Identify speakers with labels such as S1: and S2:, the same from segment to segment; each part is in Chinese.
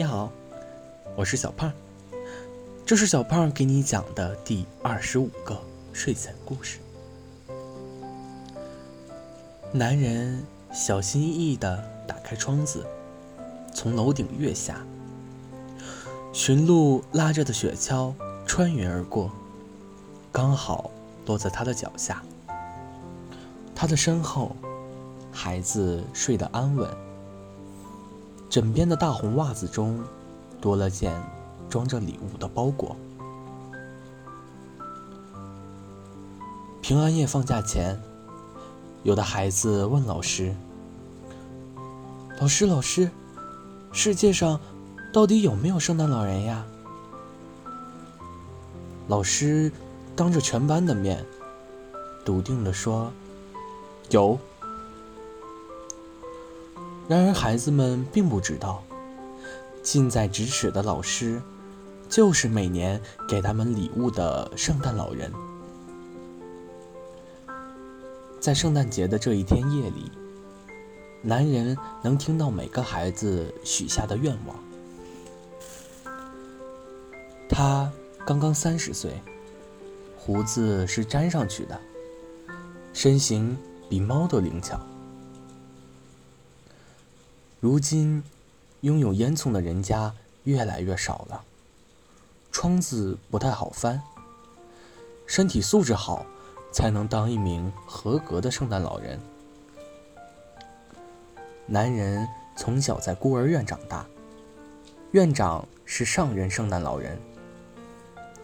S1: 你好，我是小胖，这是小胖给你讲的第二十五个睡前故事。男人小心翼翼地打开窗子，从楼顶跃下，驯鹿拉着的雪橇穿云而过，刚好落在他的脚下。他的身后，孩子睡得安稳。枕边的大红袜子中，多了件装着礼物的包裹。平安夜放假前，有的孩子问老师：“老师，老师，世界上到底有没有圣诞老人呀？”老师当着全班的面，笃定地说：“有。”然而，孩子们并不知道，近在咫尺的老师，就是每年给他们礼物的圣诞老人。在圣诞节的这一天夜里，男人能听到每个孩子许下的愿望。他刚刚三十岁，胡子是粘上去的，身形比猫都灵巧。如今，拥有烟囱的人家越来越少了。窗子不太好翻。身体素质好，才能当一名合格的圣诞老人。男人从小在孤儿院长大，院长是上任圣诞老人。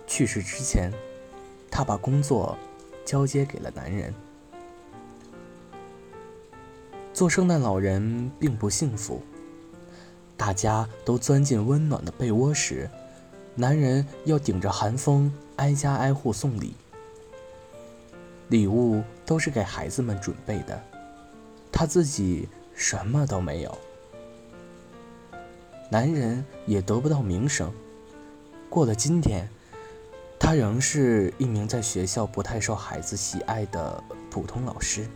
S1: 去世之前，他把工作交接给了男人。做圣诞老人并不幸福。大家都钻进温暖的被窝时，男人要顶着寒风挨家挨户送礼。礼物都是给孩子们准备的，他自己什么都没有。男人也得不到名声。过了今天，他仍是一名在学校不太受孩子喜爱的普通老师。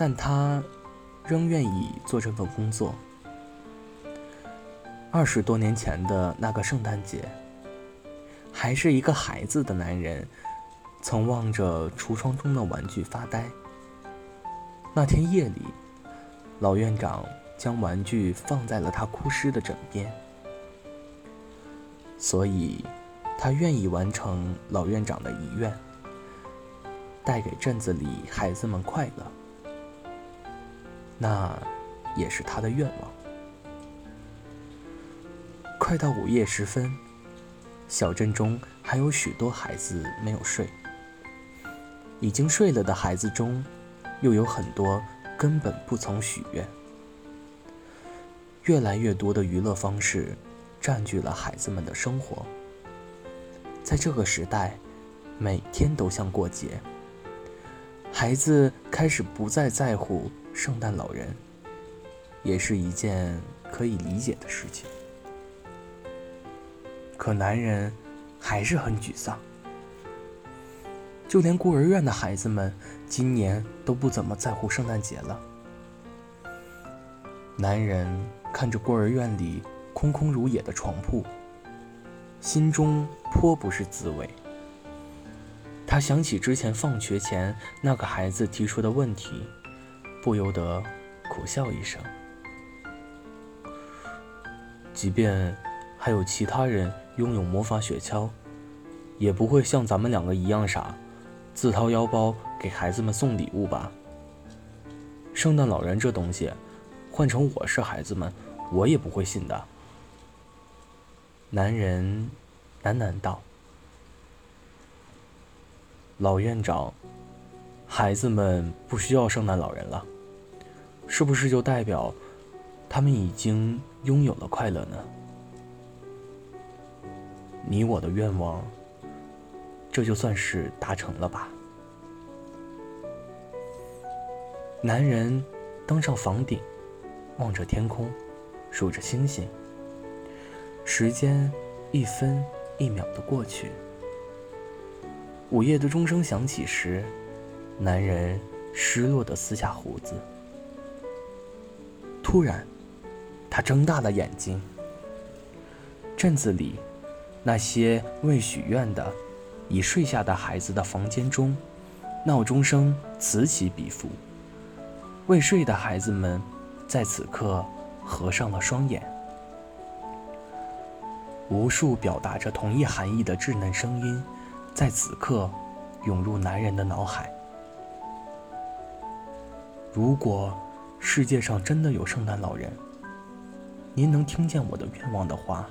S1: 但他仍愿意做这份工作。二十多年前的那个圣诞节，还是一个孩子的男人，曾望着橱窗中的玩具发呆。那天夜里，老院长将玩具放在了他哭湿的枕边，所以，他愿意完成老院长的遗愿，带给镇子里孩子们快乐。那，也是他的愿望。快到午夜时分，小镇中还有许多孩子没有睡。已经睡了的孩子中，又有很多根本不曾许愿。越来越多的娱乐方式占据了孩子们的生活。在这个时代，每天都像过节。孩子开始不再在乎。圣诞老人也是一件可以理解的事情，可男人还是很沮丧。就连孤儿院的孩子们今年都不怎么在乎圣诞节了。男人看着孤儿院里空空如也的床铺，心中颇不是滋味。他想起之前放学前那个孩子提出的问题。不由得苦笑一声。即便还有其他人拥有魔法雪橇，也不会像咱们两个一样傻，自掏腰包给孩子们送礼物吧？圣诞老人这东西，换成我是孩子们，我也不会信的。男人喃喃道：“老院长。”孩子们不需要圣诞老人了，是不是就代表他们已经拥有了快乐呢？你我的愿望，这就算是达成了吧？男人登上房顶，望着天空，数着星星。时间一分一秒的过去，午夜的钟声响起时。男人失落的撕下胡子，突然，他睁大了眼睛。镇子里，那些未许愿的、已睡下的孩子的房间中，闹钟声此起彼伏。未睡的孩子们在此刻合上了双眼。无数表达着同一含义的稚嫩声音，在此刻涌入男人的脑海。如果世界上真的有圣诞老人，您能听见我的愿望的话，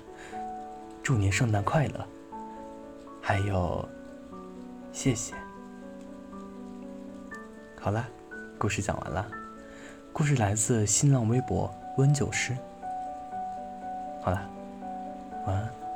S1: 祝您圣诞快乐。还有，谢谢。好了，故事讲完了。故事来自新浪微博温九师。好了。晚安。